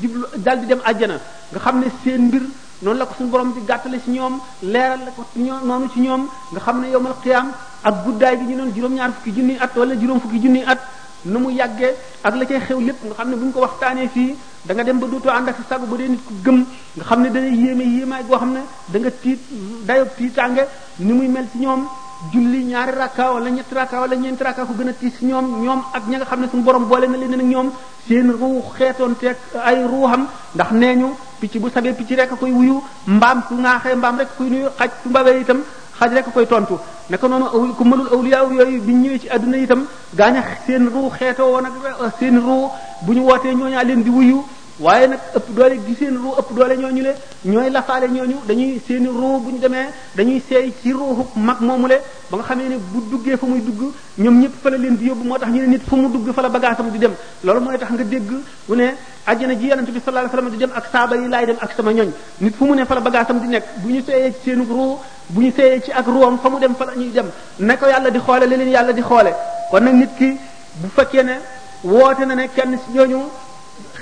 jublu dal di dem àjjana nga xam ne seen mbir noonu la ko suñu borom di gàttale ci ñoom leeral la ko ñoo noonu ci ñoom nga xam ne yowmal qiyaam ak guddaay bi ñu noon juróom-ñaar fukki junni at wala juróom fukki junni at nu mu yàggee ak la cay xew lépp nga xam ne bu ñu ko waxtaanee fii da nga dem ba dootoo ànd ak sa sago ba dee nit ku gëm nga xam ne dana yéeme yéemaay goo xam ne da nga tiit dayo tiitaange ni muy mel ci ñoom julli ñaari rakka wala ñetti rakka wala ñeenti rakka ko gën a tiis ci ñoom ñoom ak ña nga xam ne suñu borom boole na leen ak ñoom seen ruux xeetoon teeg ay ruuxam ndax nee ñu picc bu sabee picc rek a koy wuyu mbaam su ŋaaxee mbaam rek koy nuyu xaj su mbabee itam xaj rek a koy tontu naka noonu aw ku mënul awliya yooyu bi ñëwee ci adduna itam gaaña seen ruu xeetoo woon ak seen ruu bu ñu wootee ñooñaa leen di wuyu waaye nag ëpp doole gi seen ruu ëpp doole ñooñu le ñooy lafaale ñooñu dañuy seen ruu bu ñu demee dañuy seey ci ruuxu mag moomu le ba nga xamee ne bu duggee fa muy dugg ñoom ñëpp fa la leen di yóbbu moo tax ñu ne nit fu mu dugg fa la bagaasam di dem loolu mooy tax nga dégg mu ne àjjana ji yonent bi sallallahu alayhi wasallam di dem ak saaba yi laay dem ak sama ñoñ nit fu mu ne fa la bagaasam di nekk bu ñu seeyee ci seenu ruu bu ñu seeyee ci ak ruwam fa mu dem fa la ñuy dem ne ko yàlla di xoole li leen yàlla di xoole kon nag nit ki bu fekkee ne woote na ne kenn ci ñooñu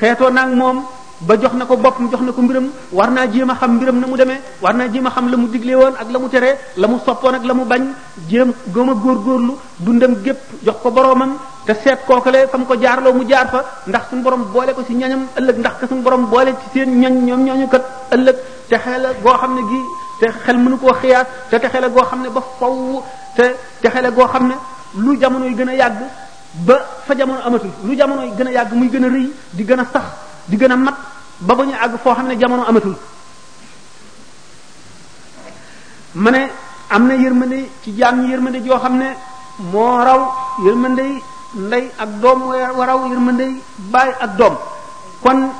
xeetoo naag moom ba jox na ko boppam jox na ko mbiram war naa jéem a xam mbiram na mu demee war naa jéem a xam la mu diglee woon ak la mu teree la mu soppoon ak la mu bañ jéem gëm a góorgóorlu dundam gépp jox ko boroomam te seet kookale fa mu ko jaarloo mu jaar fa ndax suñu borom boole ko ci ñañam ëllëg ndax ka suñu borom boole ci seen ñañ ñoom ñooñu kat ëllëg te xel goo xam ne gi te xel mënu koo xiyaas te te xel goo xam ne ba faw te te xel goo xam ne lu jamono yi gën a yàgg ba fa jamono amatul lu jamono gën a yàgg muy gën a rëy di gën a sax di gën a mat ba ba ñu àgg foo xam ne jamono amatul ma ne am na yërmande ci jaam ñi yërmande joo xam ne moo raw yërmande yi ndey ak doom wa raw yërmande yi baay ak doom kon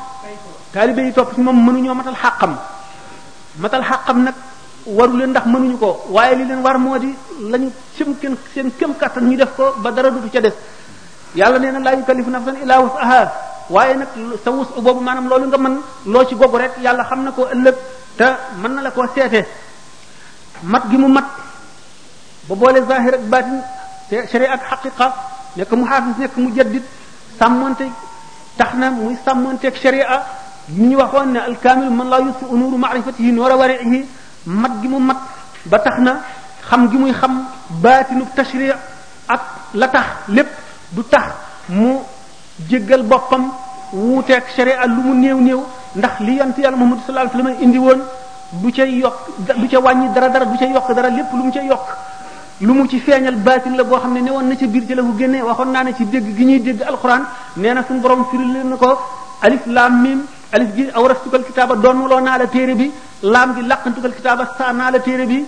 taalibe yi topp ci moom mënuñoo matal xàqam matal xàqam nag waru leen ndax mënuñu ko waaye li leen war moo di lañu seen kem seen kem kattan ñu def ko ba dara dutu ca def yàlla nee na laa yukallifu nafsan illaa wus'ahaa waaye nag sa wus boobu maanaam loolu nga mën loo ci gogu rek yàlla xam na ko ëllëg te mën na la koo seete mat gi mu mat ba boole zahir ak baatin te sharia ak xaqiqa nekk mu xaafis nekk mu jaddit sàmmonte tax na muy sàmmonteeg sharia li ñu waxoon ne alkaamil man laa yusi unuuru maarifatihi noora warihi mat gi mu mat ba tax na xam gi muy xam baatinu tashri ak la tax lépp du tax mu jéggal boppam wuuteeg sharia lu mu néew néew ndax li yant yàlla Muhammad sallallahu alayhi wasallam indi woon du ca yokk du ca wàññi dara dara du ca yokk dara lépp lu mu ca yokk lu mu ci feeñal baatin la boo xam ne ne woon na ca biir ci la ko génnee waxoon naa ne ci dégg gi ñuy dégg alxuraan nee na suñu borom firi leen na ko alif laam mim alif gi awrastukal kitaaba doonuloo naa la téere bi laam gi laqantukal kitaaba saa naa la téere bi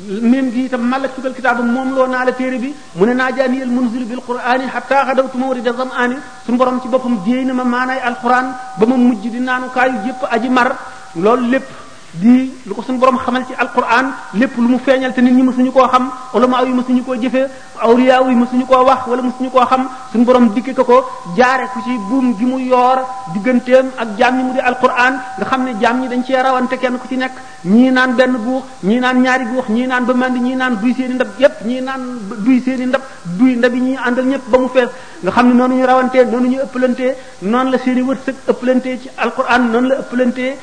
mim gi itam malaktukal kitaaba moom loo naa la téere bi mu ne naajaaniyal munzil bil qur'ani hatta xadawtu mawrida zam'ani suñu borom ci boppam jéey na ma maanaay alquran ba ma mujj di naanukaayu yépp aji mar loolu lépp di lu ko suñu borom xamal ci alquran lépp lu mu feeñal te nit ñi mësuñu koo xam ulama yi mësuñu koo jëfee awliya yi mësuñu koo wax wala mësuñu koo xam suñu borom dikke ko ko jaare ku ci buum gi mu yoor digganteem ak jaam ñi mu di alquran nga xam ne jaam ñi dañ cee rawante kenn ku ci nekk ñii naan benn guux ñii naan ñaari guux ñii naan ba mandi ñii naan duy seeni ndab yépp ñii naan duy seeni ndab duy ndab yi ñuy àndal ñëpp ba mu fees nga xam ne noonu ñu rawantee noonu ñu ëppalantee noonu la seeni wërsëg ëppalantee ci alquran noonu la ëppalantee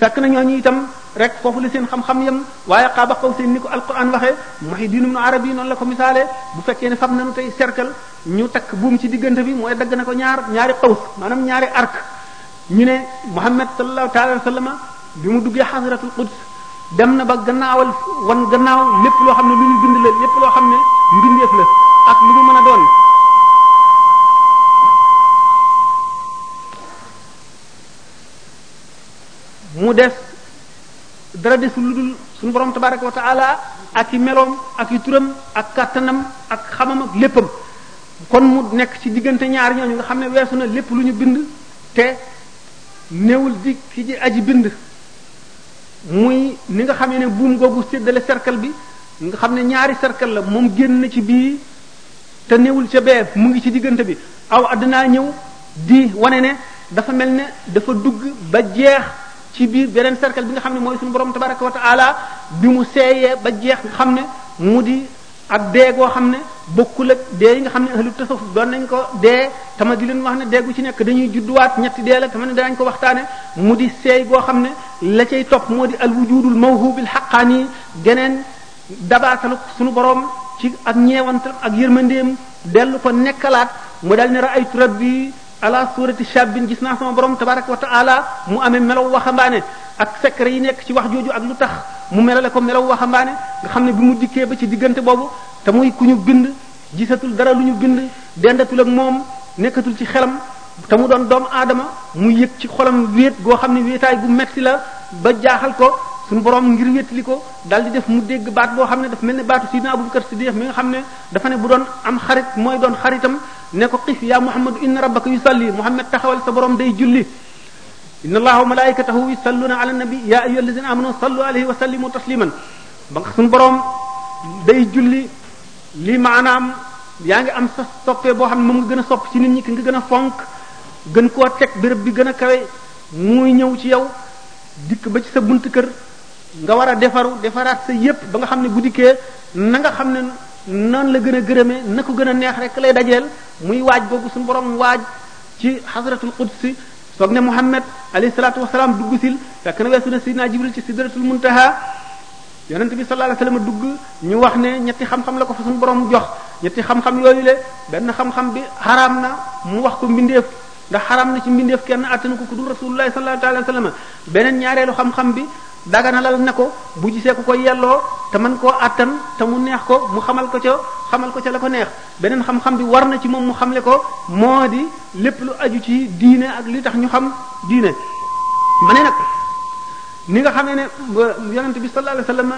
fekk na ñooñu itam rek foofu la seen xam-xam yam waaye xaaba xaw seen ni ko alquran waxee mooy diinu nu arab yi noonu la ko misaale bu fekkee ne fam nañu tey cercle ñu takk buum ci diggante bi mooy dagg na ko ñaar ñaari xaws maanaam ñaari arc ñu ne Muhammad sallallahu taala wa sallama bi mu duggee xasratul quds dem na ba gannaawal wan gannaaw lépp loo xam ne lu ñu bind la lépp loo xam ne mbindeef la ak lu mu mën a doon mu des dara desul lu dul suñu borom tabaraka wa taala ak i meloom ak i turam ak kàttanam ak xamam ak léppam kon mu nekk ci diggante ñaar ñooñu nga xam ne weesu na lépp lu ñu bind te néewul di ki ji aji bind muy ni nga xam ne buum googu séddale cercle bi nga xam ne ñaari cercle la moom génn ci bii te newul ca bee mu ngi ci diggante bi aw àddinaa ñëw di wane ne dafa mel ne dafa dugg ba jeex ci biir beneen cercle bi nga xam ne mooy suñu borom tabaraka wa taala bi mu seeyee ba jeex nga xam ne mu di ak dee goo xam ne bokkul ak dee yi nga xam ne ahlu tasawuf doon nañ ko dee tama di leen wax ne dee gu ci nekk dañuy judduwaat ñetti dee la tama ne danañ ko waxtaane mu di seey goo xam ne la cay topp moo di al wujudul mawhubil xaqaani geneen dabaatalu sunu borom ci ak ñeewantal ak yërmandeem dellu ko nekkalaat mu dal ne raaytu rabbi ala surati shabbin gis naa sama borom tabaraka wa taala mu amee melaw waxambaane ak secret yi nekk ci wax jooju ak lu tax mu melale ko melaw waxambaane nga xam ne bi mu dikkee ba ci diggante boobu te muy ku ñu bind gisatul dara lu ñu bind dendatul ak moom nekkatul ci xelam te mu doon doomu aadama mu yëg ci xolam wéet goo xam ne wéetaay gu metti la ba jaaxal ko suñu borom ngir wétali ko daal di def mu dégg baat boo xam ne daf mel ne baatu sidina Abubakar Siddiq mi nga xam ne dafa ne bu doon am xarit mooy doon xaritam ne ko xif yaa Muhammad inna rabbaka yusalli Muhammad taxawal sa borom day julli inna allaha wa malaikatahu yusalluna ala nabi ya ayyuha alladhina amanu sallu alayhi wa sallimu tasliman ba nga suñu borom day julli li maanaam yaa ngi am sa soppee boo xam ne moom nga gën a sopp ci nit ñi ki nga gën a fonk gën koo teg béréb bi gën a kawe muy ñëw ci yow dikk ba ci sa bunt kër nga war a defaru defaraat sa yépp ba nga xam ne bu dikkee na nga xam ne noonu la gën a gërëmee na ko gën a neex rek lay dajeel muy waaj boobu suñu borom waaj ci xasratul qudsi soog ne Muhammad alayhi salaatu wasalaam dugg sil fekk na weesu na sidina Jibril ci sidratul muntaha yonent bi sallallahu alayhi wasallam dugg ñu wax ne ñetti xam-xam la ko fa suñu borom jox ñetti xam-xam yooyu le benn xam-xam bi xaraam na mu wax ko mbindeef ndax xaraam na ci mbindeef kenn attanu ko ku dul rasulullahi sallallahu alayhi wasallam beneen ñaareelu xam-xam bi daganalal ne ko bu gisee ku ko yelloo te man koo attan te mu neex ko mu xamal ko ca xamal ko ca la ko neex beneen xam-xam bi war na ci moom mu xamle ko moo di lépp lu aju ci diine ak li tax ñu xam diine ma ne nag ni nga xamee ne yonent bi sallallahu alayhi wasallam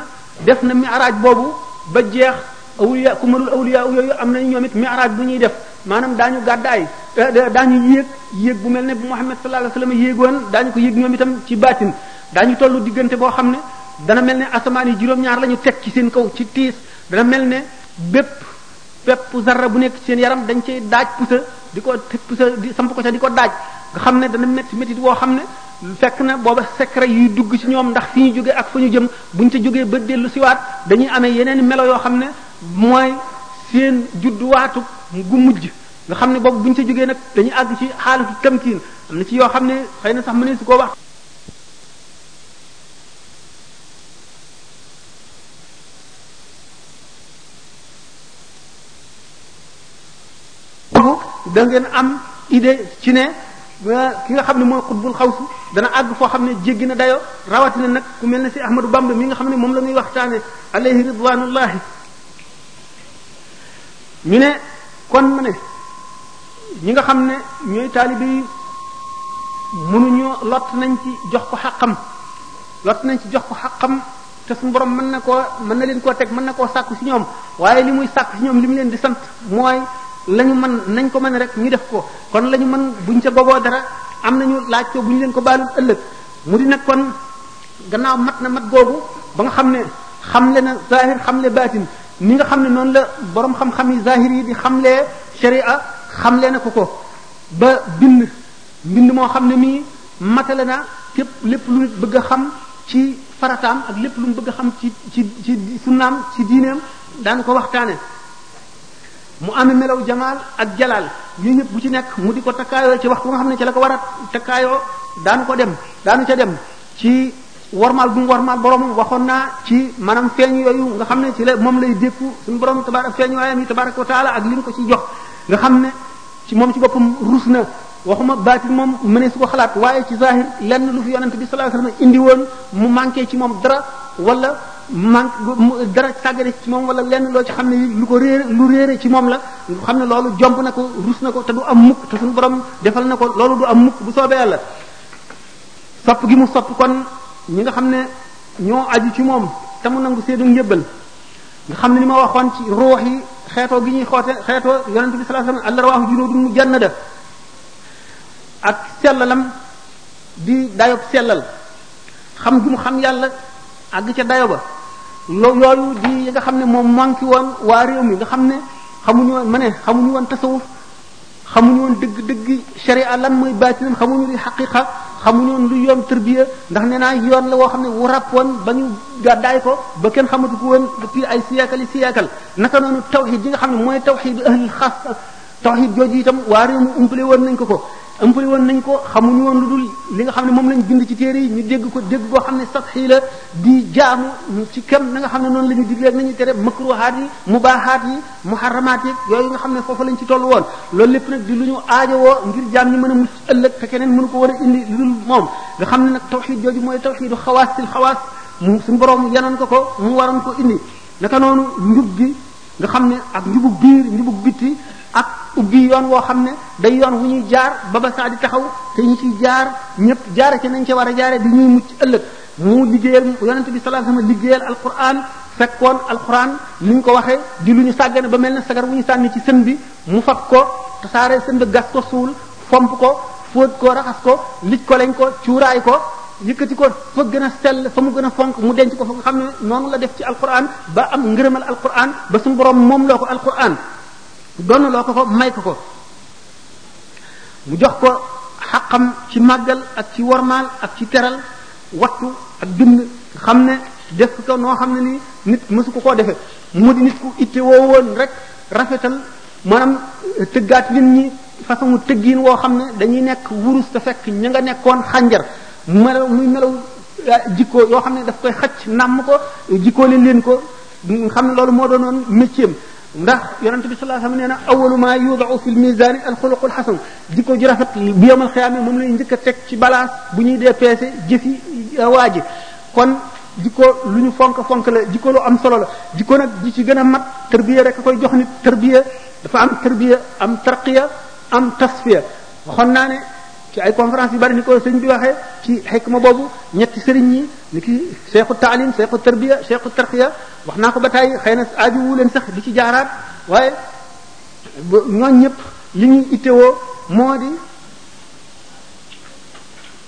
def na mi'raaj boobu ba jeex awliya ku mënul awliya yooyu am nañu ñoom it mi'raaj bu ñuy def maanaam daañu gàddaay eh, daañu yéeg yéeg bu mel ne bu Muhammad sallallahu alayhi wasallam yéegoon daañu ko yéeg ñoom itam ci baatin daañu tollu diggante boo xam ne dana mel ne asamaan yi juróom-ñaar la ñu teg ci seen kaw ci tiis dana mel ne bépp pepp zarra bu nekk ci seen yaram dañ cay daaj pusa di ko pusa di samp ko ca di ko daaj nga xam ne dana métti métti woo xam ne fekk na booba secret yuy dugg ci ñoom ndax fi ñu jógee ak fa ñu jëm buñ ca jógee ba dellu siwaat dañuy amee yeneen melo yoo xam ne mooy seen judduwaatu gu mujj nga xam ne boobu buñ ca jógee nag dañuy àgg ci xaalatu tamkiin am na ci yoo xam ne xëy na sax mënees su koo wax boobu da ngeen am idée ci ne ki nga xam ne mooy xutbul xawsu dana àgg foo xam ne jéggi na dayo rawatina nag ku mel ne si Ahmadou Bamba mi nga xam ne moom la ñuy waxtaane alayhi ridwanullahi ñu ne kon ma ne ñi nga xam ne ñooy taalibe yi mënuñoo lott nañ ci jox ko xaqam lott nañ ci jox ko xaqam te suñu borom mën na koo mën na leen koo teg mën na koo sàkku ci ñoom waaye li muy sàkku ci ñoom li mu leen di sant mooy la ñu mën nañ ko mën rek ñu def ko kon la ñu mën buñ ca boboo dara am nañu laaj ko bu ñu leen ko baalul ëllëg mu di nag kon gannaaw mat na mat googu ba nga xam ne xamle na zahir xamle baatin ni nga xam ne noonu la borom xam-xam yi zahir yi di xamlee sharia xamle na ko ko ba bind mbind moo xam ne mii matale na képp lépp lu nit bëgg a xam ci farataam ak lépp lu mu bëgg a xam ci ci ci sunnaam ci diineem daan ko waxtaane mu amee melaw jamaal ak jalaal ñu ñëpp bu ci nekk mu di ko takkaayoo ci waxtu nga xam ne ci la ko war a takkaayoo daanu ko dem daanu ca dem ci warmaal bu mu warmaal boromam waxoon naa ci maanaam feeñ yooyu nga xam ne ci la moom lay dékku suñu borom tabarak feeñ waayam yi tabaraka wa taala ak li mu ko ci jox nga xam ne ci moom ci boppam rus na waxuma baatin moom mënee su ko xalaat waaye ci zahir lenn lu fi yonent bi sallallahu alayhi wasallam indi woon mu manqué ci moom dara wala man dara sàggane ci moom wala lenn loo ci xam ne lu ko réer lu réere ci moom la xam ne loolu jomb na ko rus na ko te du am mukk te suñu borom defal na ko loolu du am mukk bu soobee yàlla sopp gi mu sopp kon ñi nga xam ne ñoo aju ci moom te mu nangu seenu njëbbal nga xam ne ni ma waxoon ci ruux yi xeetoo gi ñuy xoote xeetoo yonent bi sallallahu alayhi wasallam al arwaahu junuudun mujannada ak sellalam di dayob sellal xam gu mu xam yàlla àgg ca dayo ba lo yooyu di yi nga xam ne moom manqué woon waa réew mi nga xam ne xamuñu woon ma ne xamuñu woon tasawuf xamuñu woon dëgg dëgg sharia lan mooy baatinam xamuñu li xaqiqa xamuñu woon lu yoon tërbiya ndax nee naa yoon la woo xam ne wu ràpp woon ba ñu gàddaay ko ba kenn xamatu ko woon depuis ay siyaakal yi siyaakal naka noonu tawxid yi nga xam ne mooy tawxid ahlul xaas tawxid jooju itam waa réew mu umpale woon nañ ko ko umpale woon nañ ko xamuñu woon lu dul li nga xam ne moom lañ bind ci téere yi ñu dégg ko dégg koo xam ne sax xii la di jaamu ci kem na nga xam ne noonu la ñu digleeg nañu tere makruhaat yi mubaahaat yi muharramaat yi yooyu nga xam ne foofu lañ ci toll woon loolu lépp nag di lu ñu aajowoo ngir jaam ñi mën a mucc ëllëg te keneen mënu ko war a indi lu dul moom nga xam ne nag tawxid jooju mooy tawxidu xawaas til xawaas mu suñu borom yanoon ko ko mu waroon ko indi naka noonu njub gi nga xam ne ak njubug biir njubug bitti ak ubbi yoon woo xam ne day yoon wu ñuy jaar ba ba saa di taxaw te ñu ciy jaar ñëpp jaare ci nañ ca war a jaare di ñuy mucc ëllëg mu liggéeyal yonent bi sallallahu alayhi wasallam liggéeyal alquran fekkoon alquran ni ñu ko waxee di lu ñu sàggane ba mel ne sagar bu ñu sànni ci sën bi mu fab ko tasaare sën bi gas ko suul fomp ko fóot ko raxas ko lij ko lañ ko cuuraay ko yëkkati ko fa gën a sell fa mu gën a fonk mu denc ko fa nga xam ne noonu la def ci alquran ba am ngërëmal alquran ba suñu borom moom loo ko alquran doon loo ko ko may ko ko mu jox ko xaqam ci màggal ak ci wormaal ak ci teral wattu ak bind xam ne def ko noo xam ne nii nit mësu ko koo defee mu di nit ku itte woo woon rek rafetal maanaam euh, tëggaat nit ñi façon tëggiin woo xam ne dañuy nekk wurus te fekk ña nga nekkoon xànjar melaw muy melaw euh, jikko yoo xam ne daf koy xacc nàmm ko jikkoo leen leen ko xam ne loolu moo doonoon métier ndax yonente bi sallallahu alayhi wasallam nee na awalu ma yudaau fi lmisani alxuluqul xasan jikko ju rafet bu yomal xiyaame moom lay njëkk a teg ci balance bu ñuy dee peese jëfi euh, waa ji kon jikko lu ñu fonk fonk la jikko lu am solo la jikko nag di ci gën a mat tarbiya rek a koy jox nit tarbiya dafa am tarbiya am tarqiya am tasfiya waxoon naa ne ci ay conférence yu bari ni ko sëñ bi waxee ci xikma boobu ñetti sëriñ ñi ni ki seexu taalim seexu tarbiya seexu tarqiya wax naa ko ba tey xëy na aaju wu leen sax di ci jaaraat waaye ñooñ ñëpp li ñuy ittewoo moo di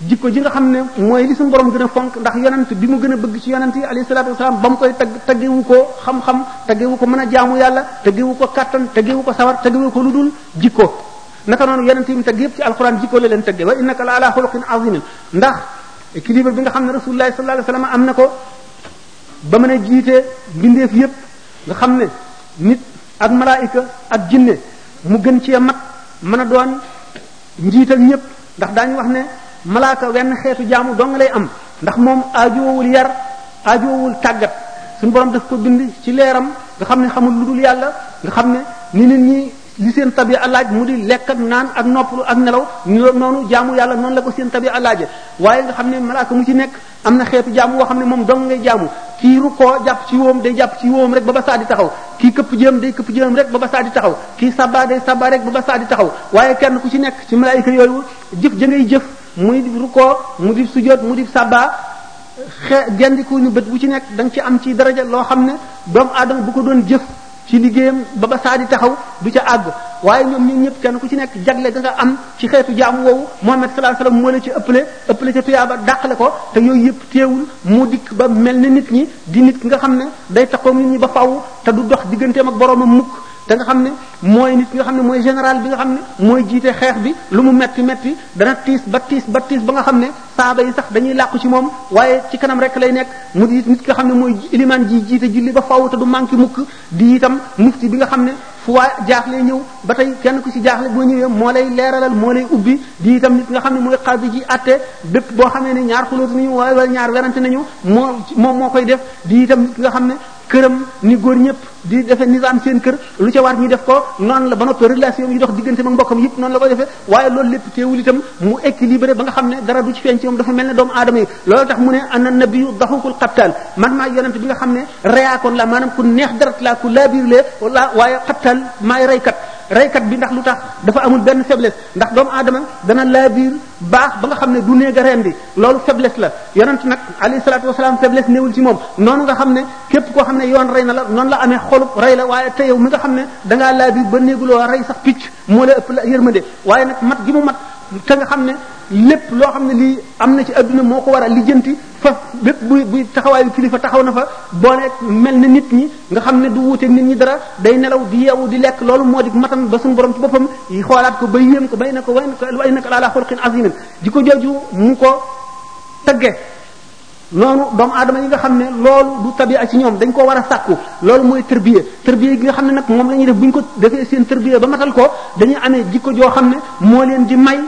jikko ji nga xam ne mooy li suñu borom gën a fonk ndax yonent bi mu gën a bëgg ci yonent yi alayhi salaatu wasalaam ba mu koy tagg taggewu ko xam-xam taggewu ko mën a jaamu yàlla taggewu ko kàttan taggewu ko sawar taggewu ko lu dul jikko naka noonu yonent yi mu tagg yëpp ci alquran jikko la leen tagge wa innaka la ala xuluqin azimin ndax équilibre bi nga xam ne rasulullahi sallallahu alayhi wasallam am na ko ba mën a jiite mbindeef yépp nga xam ne nit ak malaayika ak jinne mu gën cee mat mën a doon njiital ñépp ndax daañu wax ne malaaka wenn xeetu jaamu dong lay am ndax moom aajowul yar aajowul tàggat suñu borom daf ko bind ci leeram nga xam ne xamul lu dul yàlla nga xam ne ni nit ñi li seen tabi alaaj mu di lekk ak naan ak noppalu ak nelaw noonu jaamu yàlla noonu la ko seen tabi alaaje waaye nga xam ne malaaka mu ci nekk am na xeetu jaamu woo xam ne moom dong ngay jaamu kii rukkoo jàpp ci wóom day jàpp ci wóom rek ba ba saa di taxaw kii këpp jëm day këpp jëm rek ba ba saa di taxaw kii sabba day sabba rek ba ba saa di taxaw waaye kenn ku ci nekk ci malaayika yooyu jëf ja ngay jëf muy di rukkoo mu di sujjóot mu di sabba xe gendiku ni bët bu ci nekk da nga ci am ci daraja loo xam ne doomu aadama bu ko doon jëf ci liggéeyam ba ba saa di taxaw du ca àgg waaye ñoom ñun ñëpp kenn ku ci nekk jagle ga nga am ci xeetu jaamu woowu Muhammad sallallahu alayhi wasallam moo la ci ëppale ëppale ca tuyaaba dàqale ko te yooyu yëpp teewul mu dikk ba mel ni nit ñi di nit nga xam ne day taxaw nit ñi ba faw te du dox digganteem ak boroomam mukk te nga xam ne mooy nit nga xam ne mooy général bi nga xam ne mooy jiite xeex bi lu mu metti metti dana tiis ba tiis ba tiis ba nga xam ne saaba yi sax dañuy làqu ci moom waaye ci kanam rek lay nekk mu di nit ki nga xam ne mooy ilimaan ji jiite julli ba faww te du manqué mukk di itam mufti bi nga xam ne fu waa jaaxle ñëw ba tey kenn ku ci jaaxle boo ñëwee moo lay leeralal moo lay ubbi di itam nit nga xam ne mooy xaadi ji atte bépp boo xamee ne ñaar xulóotu nañu wala ñaar werante nañu moo moom moo koy def di itam nit nga xam ne këram ni góor ñëpp di defe nizaam seen kër lu ca war ñu def ko noonu la ba noppi relation yi dox diggante mag mbokkam yëpp noonu la ko defee waaye loolu lépp teewul itam mu équilibré ba nga xam ne dara du ci feeñ ci moom dafa mel ne doomu aadama yi loolu tax mu ne ana nabiyu daxukul xattaan man maa yonent bi nga xam ne reyaakoon la maanaam ku neex darat la ku laabiir lee wala waaye xattaan maay reykat reykat bi ndax lu tax dafa amul benn faiblesse ndax doomu aadama dana laabiir baax ba nga xam ne du néeg a rendi loolu faiblesse la yonent nag alayhi salaatu wasalaam faiblesse néewul ci moom noonu nga xam ne képp koo xam ne yoon rey na la noonu la amee xolub rey la waaye te yow mi nga xam ne dangaa laa biir ba néeguloo rey sax picc moo la ëpp la yërmande waaye nag mat gi mu mat te nga xam ne lépp loo xam ne lii am na ci adduna moo ko war a lijjanti fa lépp buy buy taxawaayu kilifa taxaw na fa booleeg mel na nit ñi nga xam ne du wuuteeg nit ñi dara day nelaw di yeewu di lekk loolu moo di matam ba suñu borom ci boppam yi xoolaat ko ba yéem ko bay na ko way way na ko laalaa xulqin azimin di ko jooju mu ko tagge noonu doomu aadama yi nga xam ne loolu du tabia ci ñoom dañ ko war a sàkku loolu mooy tërbiya tërbiya gi nga xam ne nag moom la ñuy def bu ñu ko defee seen tërbiya ba matal ko dañuy amee jikko joo xam ne moo leen di may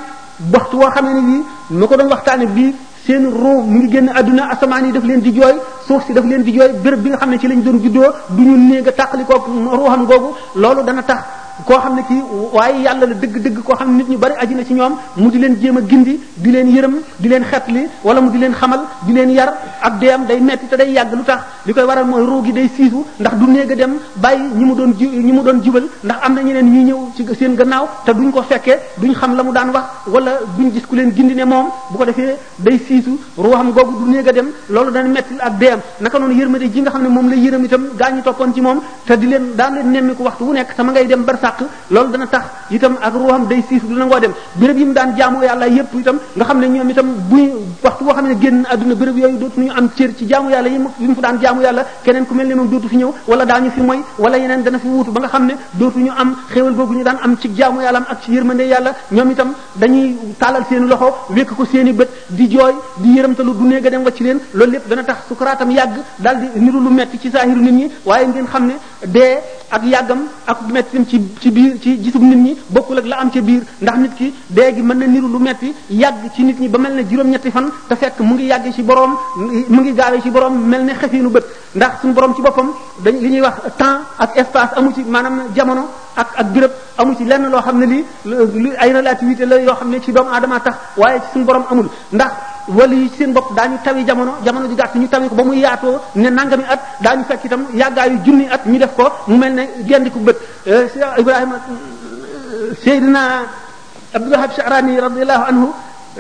waxtu woo xam ne ni bii ma ko doon waxtaane bii seen ruu mu ngi génn àdduna asamaan yi daf leen di jooy suuf si daf leen di jooy béréb bi nga xam ne ci lañ doon juddoo du ñu néeg a tàqalikoog ruuxam googu loolu dana tax koo xam ne kii waaye yàlla la dëgg-dëgg koo xam ne nit ñu bari aji na ci ñoom mu di leen jéem a gindi di leen yërëm di leen xetli wala mu di leen xamal di leen yar ak deem day metti te day yàgg lu tax li koy waral mooy ruu gi day siisu ndax du néeg a dem bàyyi ñi mu doon ji ñi mu doon jubal ndax am na ñeneen ñuy ñëw ci seen gannaaw te duñ ko fekkee duñ xam la mu daan wax wala duñ gis ku leen gindi ne moom bu ko defee day siisu ruuxam googu du néeg a dem loolu dana metti ak deem naka noonu yërmande ji nga xam ne moom la yërëm itam gaa ñi toppoon ci moom te di leen daan leen nemmiku waxtu wu nekk sama ngay dem barsàq loolu dana tax itam ak ruuxam day siis du nangoo dem béréb yi mu daan jaamu yàlla yépp itam nga xam ne ñoom itam buy waxtu boo xam ne génn àdduna béréb yooyu dootuñu am cër ci jaamu yàlla yi mu yi mu fa daan jaamu yàlla keneen ku mel ne moom dootu fi ñëw wala daañu fi moy wala yeneen dana fi wuutu ba nga xam ne dootuñu am xéewal googu ñu daan am ci jaamu yàlla am ak ci yërmande yàlla ñoom itam dañuy taalal seen loxo wékk ko seen i bët di jooy di yërëmtalu du néega dem wacc leen loolu lépp dana tax sukaraatam yàgg daal di niru lu metti ci saahiru nit ñi waaye ngeen xam ne dee ak yàggam ak mettim ci ci biir ci gisub nit ñi bokkul ak la am ca biir ndax nit ki dee gi mën na niru lu metti yàgg ci nit ñi ba mel ne juróom-ñetti fan te fekk mu ngi yàgg ci borom mu ngi gaawee ci borom mel ne xefiinu bët ndax suñu borom ci boppam dañ li ñuy wax temps ak espace amu ci maanaam jamono ak ak béréb amu ci lenn loo xam ne lii lu ay relativité la yoo xam ne ci doomu aadama tax waaye ci suñu borom amul ndax wala yi seen bopp daañu tawi jamono jamono ji gàtt ñu tawi ko ba muy yaatoo ne nangami at daañu fekk itam yàggaayu junni at ñu def ko mu mel ne genn ku bët euh, Ibrahima euh, Seydina Abdul Wahab Sha'rani radiyallahu anhu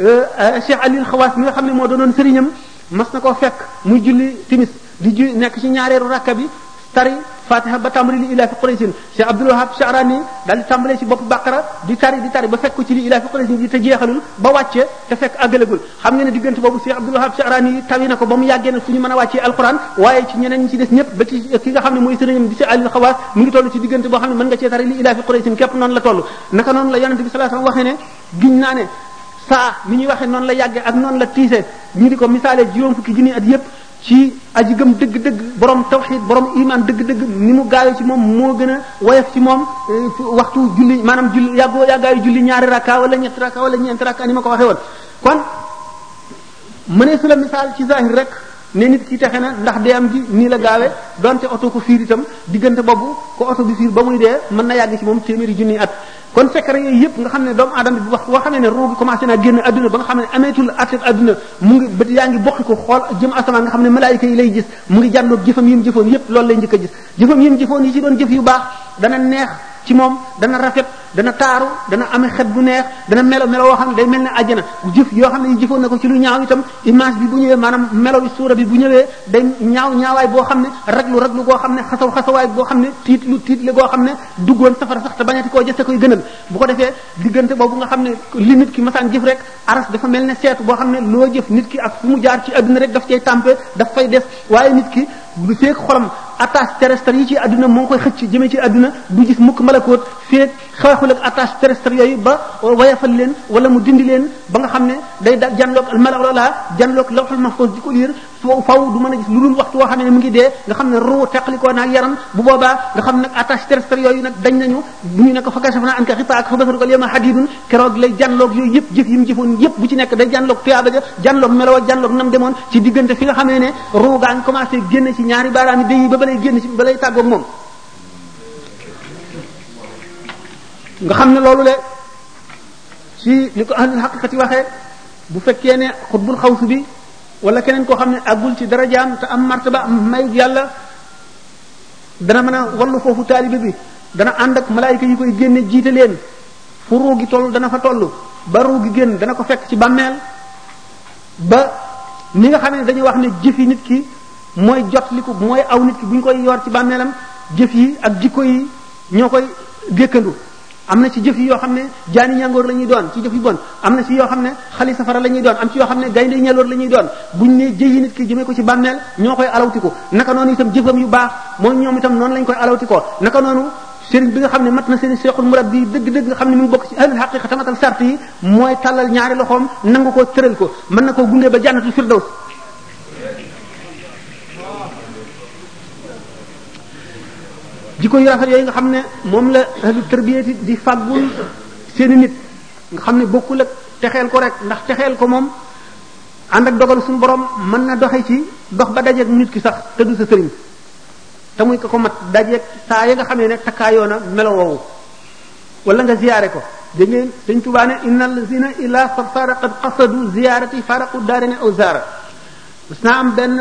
euh, Cheikh Ali Xawaas mi nga xam ne moo doonoon sëriñam mas na koo fekk muy julli timis di ju nekk ci ñaareelu rakka bi tari fatiha ba tàmbali li ilaa fi quraysin Cheikh Abdul Wahab Sha'rani daal di tàmbalee ci bopp bàqara di tari di tari ba fekk ko ci li ilaa fi quraysin bi te jeexalul ba wàccee te fekk àggalagul xam nga ne diggante boobu Cheikh Abdul Wahab Sha'rani yi tawi na ko ba mu yàggee nag fu ñu mën a wàccee alquran waaye ci ñeneen ñi ci des ñëpp ba ci ki nga xam ne mooy sëriñam di Cheikh Alil Xawaas mu ngi toll ci diggante boo xam ne mën nga cee tari li ilaa fi quraysin képp noonu la toll naka noonu la yonente bi sallallahu alayhi wasallam waxee ne giñ naa ne saa ni ñuy waxee noonu la yàggee ak noonu la tiise ñu di ko misaale juróom fukki junni at yépp ci aji gëm dëgg-dëgg borom tawxid borom iman dëgg-dëgg ni mu gaawee ci moom moo gën a woyof ci moom eh, waxtu julli maanaam julli yàggoo yàggaayu julli ñaari rakka wala ñetti rakka wala ñeenti rakka ni ma ko waxee woon kon mënee su la misaal ci zahir rek ne nit ki texe na ndax dee am gi nii la gaawe donte oto ko fiir itam diggante boobu ko oto bi fiir ba muy dee mën na yàgg ci moom téeméeri junni at kon secret yooyu yëpp nga xam ne doomu aadama bi wax boo xamee ne ruu gi commencé naa génn adduna ba nga xam ne ameetul atte adduna mu ngi bët yaa ngi bokki ko xool jëm asamaan nga xam ne malaayika yi lay gis mu ngi jàndoog jëfam yi mu jëfoon yëpp loolu lay njëkk a gis jëfam yi mu jëfoon yi ci doon jëf yu baax dana neex ci moom dana rafet dana taaru dana ame xet bu neex dana melo melo woo xam ne day mel ne àjjana jëf yoo xam ne yi jëfoon na ko ci lu ñaaw itam image bi bu ñëwee maanaam melo bi suura bi bu ñëwee day ñaaw ñaawaay boo xam ne raglu raglu goo xam ne xasaw xasawaay boo xam ne tiit lu tiit le goo xam ne duggoon safara sax te bañati koo jëste koy gënal bu ko defee diggante boobu nga xam ne li nit ki masaan jëf rek aras dafa mel ne seetu boo xam ne loo jëf nit ki ak fu mu jaar ci adduna rek daf cay tàmpe daf fay des waaye nit ki bu feek xolam attache terrestre yi ci adduna moo koy xëcc jëmee ci adduna du gis mukk malakoot feek xeexul ak attache terrestre yooyu ba wayafal leen wala mu dindi leen ba nga xam ne day da janloog al malaw la janloog lawxul mahfuz di ko liir faw faw du mën a gis lu dul waxtu woo xam ne mu ngi dee nga xam ne ruu teqalikoo naag yaram bu boobaa nga xam nag attache terrestre yooyu nag dañ nañu bu ñu ne ko fa kashafna anka ghitaa'aka fa basaruka al-yawma hadiidun keroog lay jànloog yooyu yëpp jëf yi mu jëfoon yëpp bu ci nekk day jànloog tuyaaba ja jànloog melowa jànloog nam demoon ci diggante fi nga xamee ne ruu gaa ngi commencé génn ci ñaari baaraam yi day ba balay génn ci balay tàggoog moom nga xam ne loolu le ci li ko ahlul haqiqati waxee bu fekkee ne xutbul xawsu bi wala keneen koo xam ne àggul ci dara jaam te am martaba am may yàlla dana mën a wallu foofu taalibe bi dana ànd ak malaayika yi koy génne jiite leen fu ruu gi toll dana fa toll ba ruu gi génn dana ko fekk ci bàmmeel ba ni nga xam ne dañuy wax ne jëf yi nit ki mooy jot li ko mooy aw nit ki bu ñu koy yor ci bàmmeelam jëf yi ak jikko yi ñoo koy dékkandu am na ci jëf yi yoo xam ne jaani ñangoor la ñuy doon ci jëf yu bon am na ci yoo xam ne xali safara la ñuy doon am ci yoo xam ne gaynde ñeloor la ñuy doon buñ ne jëyi nit ki jëmee ko ci bàmmeel ñoo koy alawtiku naka noonu itam jëfam yu baax moom ñoom itam noonu lañ koy alawtikoo naka noonu sëriñ bi nga xam ne mat na sëriñ seexul murab bi dëgg-dëgg nga xam ne mu ngi bokk ci ahlul xaqiqa tamatal sart yi mooy tàllal ñaari loxoom nangu ko tëral ko mën na koo gundee ba jànnatul firdaws jikko yu rafet yooyu nga xam ne moom la ahlu tarbiyati di fàggul seeni nit nga xam ne bokkul ak texeel ko rek ndax texeel ko moom ànd ak dogal suñu borom mën na doxe ci dox ba dajeeg nit ki sax te du sa sëriñ te muy ko ko mat dajeeg saa ya nga xamee ne takkaayoo na melo woowu wala nga ziyaare ko dégg ngeen sëñ Tuubaa ne inna allazina ila sarsara qad qasadu ziyaarati faraqu daarine aw zaara mas naa am benn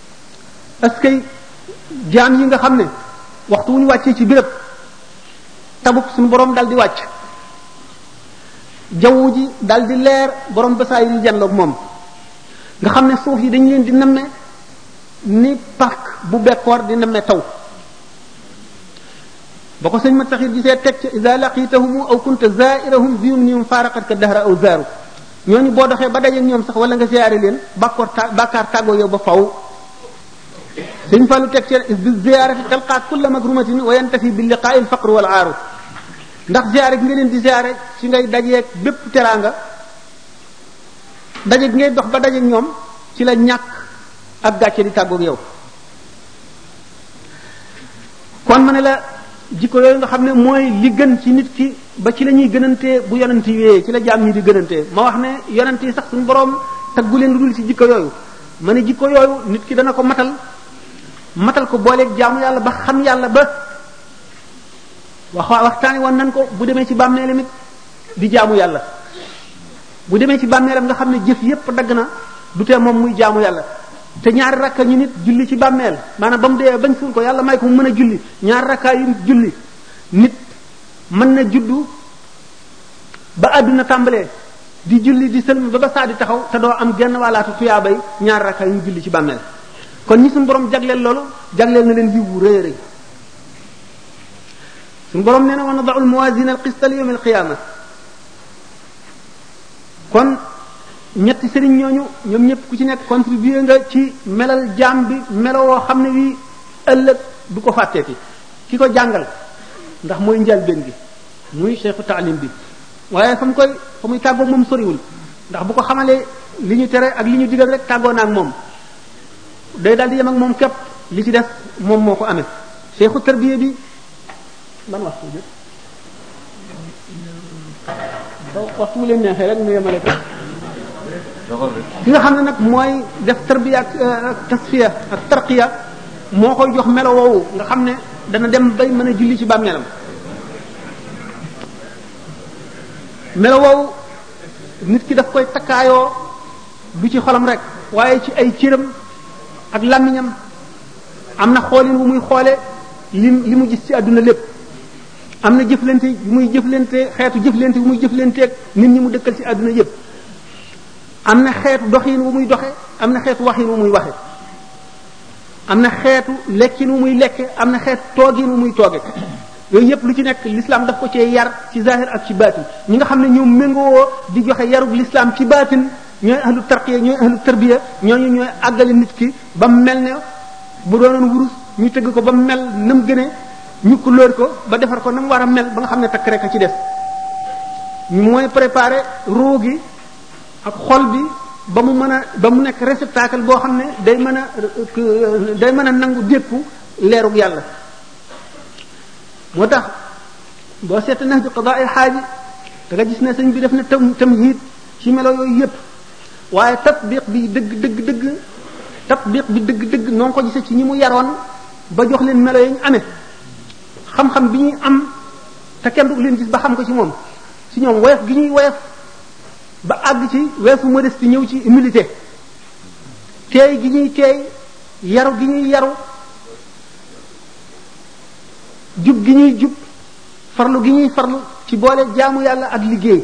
parce que jaam yi nga xam ne waxtu wu ñu wàccee ci béréb tabuk suñu borom dal di wàcc jaww ji dal di leer borom basaay yi janloog moom nga xam ne suuf yi dañ leen di namme ni park bu bekkoor di namme taw ba ko sëñ ma taxir gisee teg ca ida laqitahum aw kunta zairahum biyum nium faaraqat ka dahra aw zaaru ñooñu boo doxee ba daje ñoom sax wala nga ziyaare leen bàkkoor ta bàkkaar tàggoo yow ba faw sëñ Fallu teg ci bi ziyaarati talqaa kulla magrumatin wa yantafi bi liqaa'i al faqr wal aaru ndax ziyaare gi nga leen di ziyaare ci ngay dajeeg bépp teraanga daje gi ngay dox ba dajeeg ñoom ci la ñàkk ak gàcce di tàggoog yow kon ma ne la jikko yooyu nga xam ne mooy li gën ci nit ki ba ci la ñuy gënantee bu yonent yi wéyee ci la jaam ñi di gënantee ma wax ne yonent yi sax suñu borom taggu leen lu dul ci jikko yooyu ma ne jikko yooyu nit ki dana ko matal matal ko booleeg jaamu yàlla ba xam yàlla ba wax waxtaani woon nan ko bu demee ci bàmmeelam it di jaamu yàlla bu demee ci bàmmeelam nga xam ne jëf yépp dagg na du tee moom muy jaamu yàlla te ñaari rakka ñu nit julli ci bàmmeel maanaam ba mu dee bañ suul ko yàlla may ko mu mën a julli ñaari rakka yu julli nit mën na juddu ba àdduna tàmbalee di julli di sëlm ba ba saa di taxaw te doo am genn wàllaatu tuyaabay ñaari rakka yu julli ci bàmmeel kon ñi suñu borom jagleel loolu jagleel na leen yiw bu rëy rëy suñu borom nee na wa nada'u al-mawazina al-qista li yawm al-qiyamah kon ñetti sëriñ ñooñu ñoom ñëpp ku ci nekk contribuer nga ci melal jaam bi melo woo xam ne wii ëllëg du ko fàtteeti ki ko jàngal ndax mooy njëlbéen gi muy cheikhu taalim bi waaye fa mu koy fa muy tàggoo moom soriwul ndax bu ko xamalee li ñu tere ak li ñu digal rek tàggoo na ak moom day daal di yem ak moom képp li ci def moom moo ko amee cheikhu tarbiya bi ban waxtu waxtu wu leen neexee rek mu yemale ko ki nga xam ne nag mooy def tarbiya ak euh, tasfiya ak tarqiya moo koy jox melo woowu nga xam ne dana dem bay mën a julli ci bàmmeelam melo woowu nit ki daf koy takkaayoo du ci xolam rek waaye ci ay cëram ak làmmiñam am na xoolin wu muy xoole li li mu gis ci àdduna lépp am na jëflante yu muy jëflante xeetu jëflante yu muy jëflanteeg nit ñi mu dëkkal ci àdduna yépp am na xeetu doxin wu muy doxe am na xeetu waxin wu muy waxe am na xeetu lekkin wu muy lekke am na xeetu toogin wu muy tooge yooyu yëpp lu ci nekk l'islam daf ko cee yar ci zahir ak ci baatin ñi nga xam ne ñoom méngoo di joxe yarub l'islam ci baatin ñooy ahlu tarqiya ñooy ahlu tarbiya ñooñu ñooy àggale nit ki ba mu mel ne bu doonoon wurus ñu tëgg ko ba mu mel na mu gënee ñu couleur ko ba defar ko na mu war a mel ba nga xam ne takk rek a ci des mooy préparer ruu gi ak xol bi ba mu mën a ba mu nekk réceptacle boo xam ne day mën a day mën a nangu dékku leerug yàlla moo tax boo seet nax ju qadaa'il xaaji da nga gis ne sëñ bi def na tam tamhiid ci melo yooyu yépp waaye tatbiq bi dëgg dëgg dëgg tatbiq bi dëgg dëgg noo ngi ko gisee ci ñi mu yaroon ba jox leen melo yañ amee xam-xam bi ñuy am te kenn du leen gis ba xam ko ci moom ci ñoom woyof gi ñuy woyof ba àgg ci weesu modestie ñëw ci humilité teey gi ñuy teey yaru gi ñuy yaru jub gi ñuy jub farlu gi ñuy farlu ci boole jaamu yàlla ak liggéey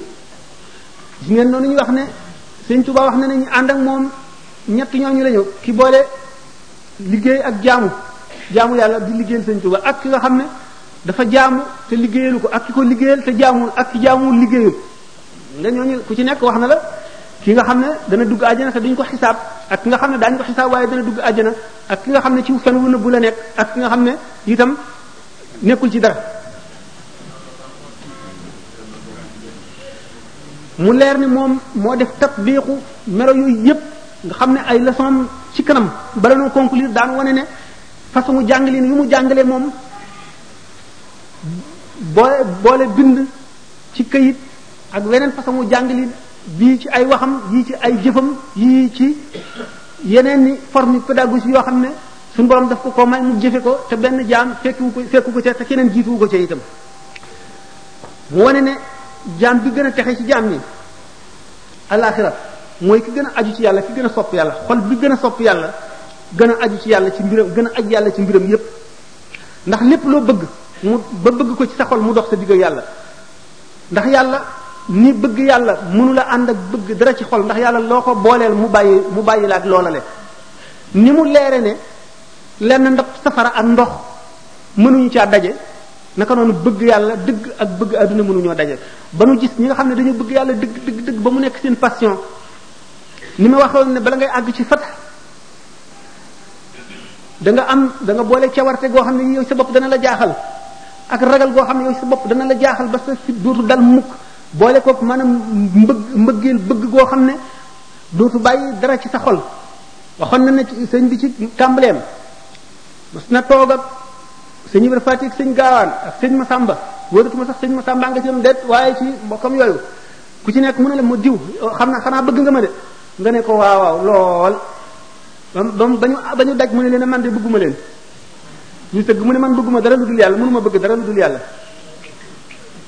gis ngeen noonu ñu wax ne sëñ Tuubaa wax ne nañu ànd ak moom ñett ñooñu la ñu ki boole liggéey ak jaamu jaamu yàlla di liggéeyal sëñ Tuubaa ak ki nga xam ne dafa jaamu te liggéeyalu ko ak ki ko liggéeyal te jaamul ak ki jaamuwul liggéeyul nga ñooñu ku ci nekk wax na la ki nga xam ne dana dugg àjjana te duñ ko xisaab ak ki nga xam ne daañu ko xisaab waaye dana dugg àjjana ak ki nga xam ne ci fen wu nëbbu la nekk ak ki nga xam ne itam nekkul ci dara mu leer ni moom moo def tatbiqu melo yooyu yépp nga xam ne ay leçon ci kanam bala noo conclure daan wane ne façon jàngaleen yu mu jàngalee moom boole boole bind ci kayit ak weneen façon jàngaleen bii ci ay waxam yii ci ay jëfam yii ci yeneen ni forme pédagogie yoo xam ne suñu borom daf ko ko may mu jëfe ko te benn jaam fekku ko fekku ko ca te keneen jiituwu ko ca itam mu wane ne jaam bi gën a texe ci jaam ñi alaxira mooy ki gën a aju ci yàlla ki gën a sopp yàlla xol bi gën a sopp yàlla gën a aju ci yàlla ci mbiram gën a aj yàlla ci mbiram yépp ndax lépp loo bëgg mu ba bëgg ko ci sa xol mu dox sa digg yàlla ndax yàlla ni bëgg yàlla mënula ànd ak bëgg dara ci xol ndax yàlla loo ko booleel mu bàyyi mu bàyyi la ak loolale ni mu leere ne lenn ndax safara ak ndox mënuñu caa daje naka noonu bëgg yàlla dëgg ak bëgg àdduna mënuñoo daje ba nu gis ñi nga xam ne dañu bëgg yàlla dëgg dëgg dëgg ba mu nekk seen passion ni ma waxoon ne bala ngay àgg ci fat da nga am da nga boole cawarte goo xam ne yow sa bopp dana la jaaxal ak ragal goo xam ne yow sa bopp dana la jaaxal ba sa si dootu dal mukk boole kook maanaam mbëgg mbëggeel bëgg goo xam ne dootu bàyyi dara ci sa xol waxoon na ne ci sëñ bi ci tàmbaleem mas na toog ak sëñ Ibra Faati ak sëñ Gaawaan ak sëñ Masamba wóoratuma sax sëñ Masamba nga ci am déet waaye ci mbokkam yooyu ku ci nekk mu ne la ma diw xam naa xanaa bëgg nga ma de nga ne ko waaw waaw lool ba mu ba ñu ba ñu daj mu ne leen man de bëgguma leen ñu sëgg mu ne man bëgguma dara lu dul yàlla mënuma bëgg dara lu dul yàlla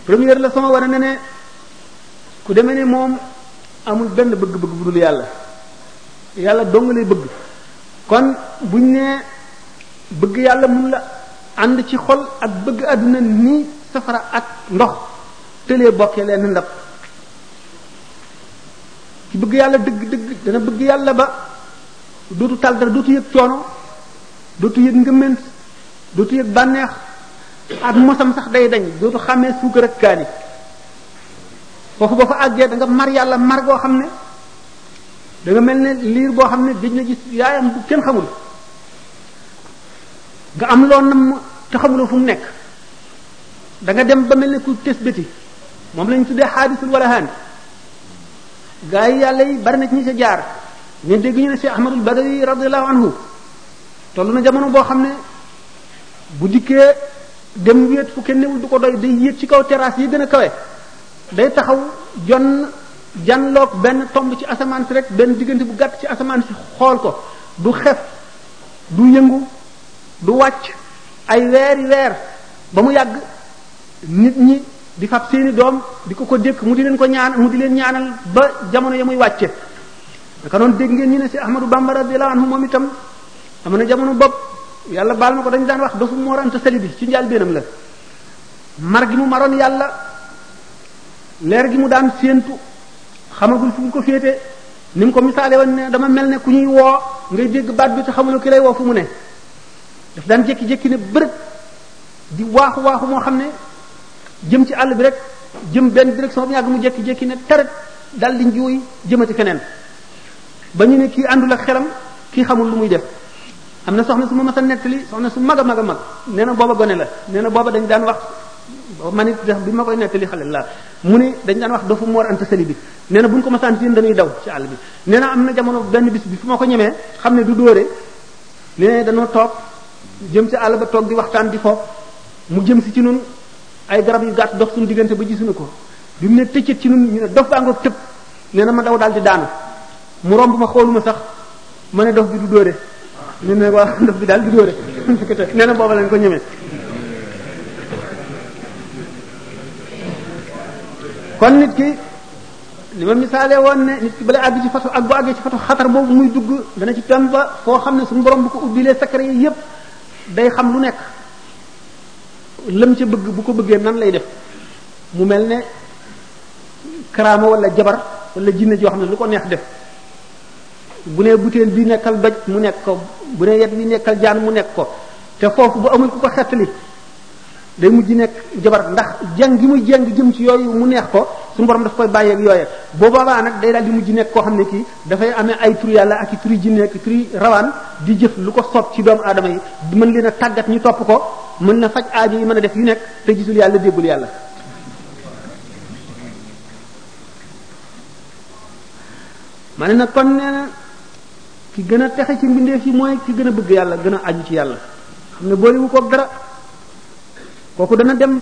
première la sama war a ne ne ku demee ne moom amul benn bëgg-bëgg bu dul yàlla yàlla dong lay bëgg kon buñ nee bëgg yàlla mun la ànd ci xol ak bëgg àdduna ni safara ak ndox tëlee bokkee leen ndab ci bëgg yàlla dëgg dëgg dana bëgg yàlla ba dootu tal dara dootu yëg coono dootu yëg ngëmment dootu yëg bànneex ak mosam sax day dañ dootu xàmmee suukar ak kaani foofu boo fa àggee da nga mar yàlla mar goo xam ne da nga mel ne liir boo xam ne gëj na gis yaayam bu kenn xamul nga am loo nam te xamuloo fu mu nekk da nga dem ba mel ne ku tës bëti moom lañ tuddee xaadisul walahaan gaa yi yàlla yi bari na ci ñi sa jaar ñu dégg ñu ne Cheikh Ahmadul Badawi radiyallahu anhu toll na jamono boo xam ne bu dikkee dem wéet fu kenn newul du ko doy day yéeg ci kaw terrasse yi gën a kawe day taxaw jonn janloog benn tomb ci asamaan si rek benn diggante bu gàtt ci asamaan si xool ko du xef du yëngu du wàcc ay weeri weer ba mu yàgg nit ñi di fab seeni doom di ko ko dékk mu di leen ko ñaan mu di leen ñaanal ba jamono ya muy wàcce naka noonu dégg ngeen ñu ne si Ahmadou Bamba radiyallahu anhu moom itam am na jamono bopp yàlla baal ma ko dañu daan wax dafa moorante sali bi ci njaal beenam la mar gi mu maroon yàlla leer gi mu daan séentu xamagul fu mu ko féete ni mu ko misaale woon ne dama mel ne ku ñuy woo ngay dégg baat bi te xamuloo ki lay woo fu mu ne daf daan jékki-jékki ne bërëb di waaxu waaxu moo xam ne jëm ci àll bi rek jëm benn direction bu yàgg mu jékki-jékki ne taret dal di njuuy jëmati feneen ba ñu ne kii àndul ak xelam kii xamul lu muy def am na soxna su ma mas a nettali soxna su mag a mag a mag nee na booba gone la nee na booba dañ daan wax man it def bi ma koy nettali xale la mu ne dañ daan wax dofu moor anta sali bi nee na buñ ko masaan seen dañuy daw ci àll bi nee na am na jamono benn bis bi fu ma ko ñemee xam ne du dóore nee dañoo toog jëm ci àll ba toog di waxtaan di fo mu jëm si ci nun ay garab yu gàtt dox suñu diggante ba gisuñu ko bi mu ne tëccët ci nun ñu ne dof baa ngoog tëb nee na ma daw daal di daanu mu romb ma xooluma sax ma ne dof bi du dóore ñu ne waa dof bi daal du dóore nee na booba lañ ko ñemee kon nit ki li ma misaalee woon ne nit ki bala àgg ci fatu ak bu àggee ci fatu xatar boobu muy dugg dana ci tem ba foo xam ne suñu borom bu ko ubbilee secret yi yépp day xam lu nekk lam ca bëgg bu ko bëggee nan lay def mu mel ne karaama wala jabar wala jinne joo xam ne lu ko neex def bu ne butéel bi nekkal doj mu nekk ko bu ne yet bi nekkal jaan mu nekk ko te foofu bu amul ku ko xettali day mujj nekk jabar ndax jàng gi muy jàng jëm ci yooyu mu neex ko suñu borom daf koy bàyyeeg yooye boo boobaa nag day daal di mujj nekk koo xam ne kii dafay amee ay tur yàlla ak i turi jinne ak i turi rawaan di jëf lu ko soob ci doomu aadama yi mën leen a tàggat ñu topp ko mën na faj aajo yi mën a def yu nekk te gisul yàlla déggul yàlla ma ne nag kon nee na ki gën a texe ci mbindeef yi mooy ki gën a bëgg yàlla gën a aju ci yàlla xam ne boolewu ko dara kooku dana dem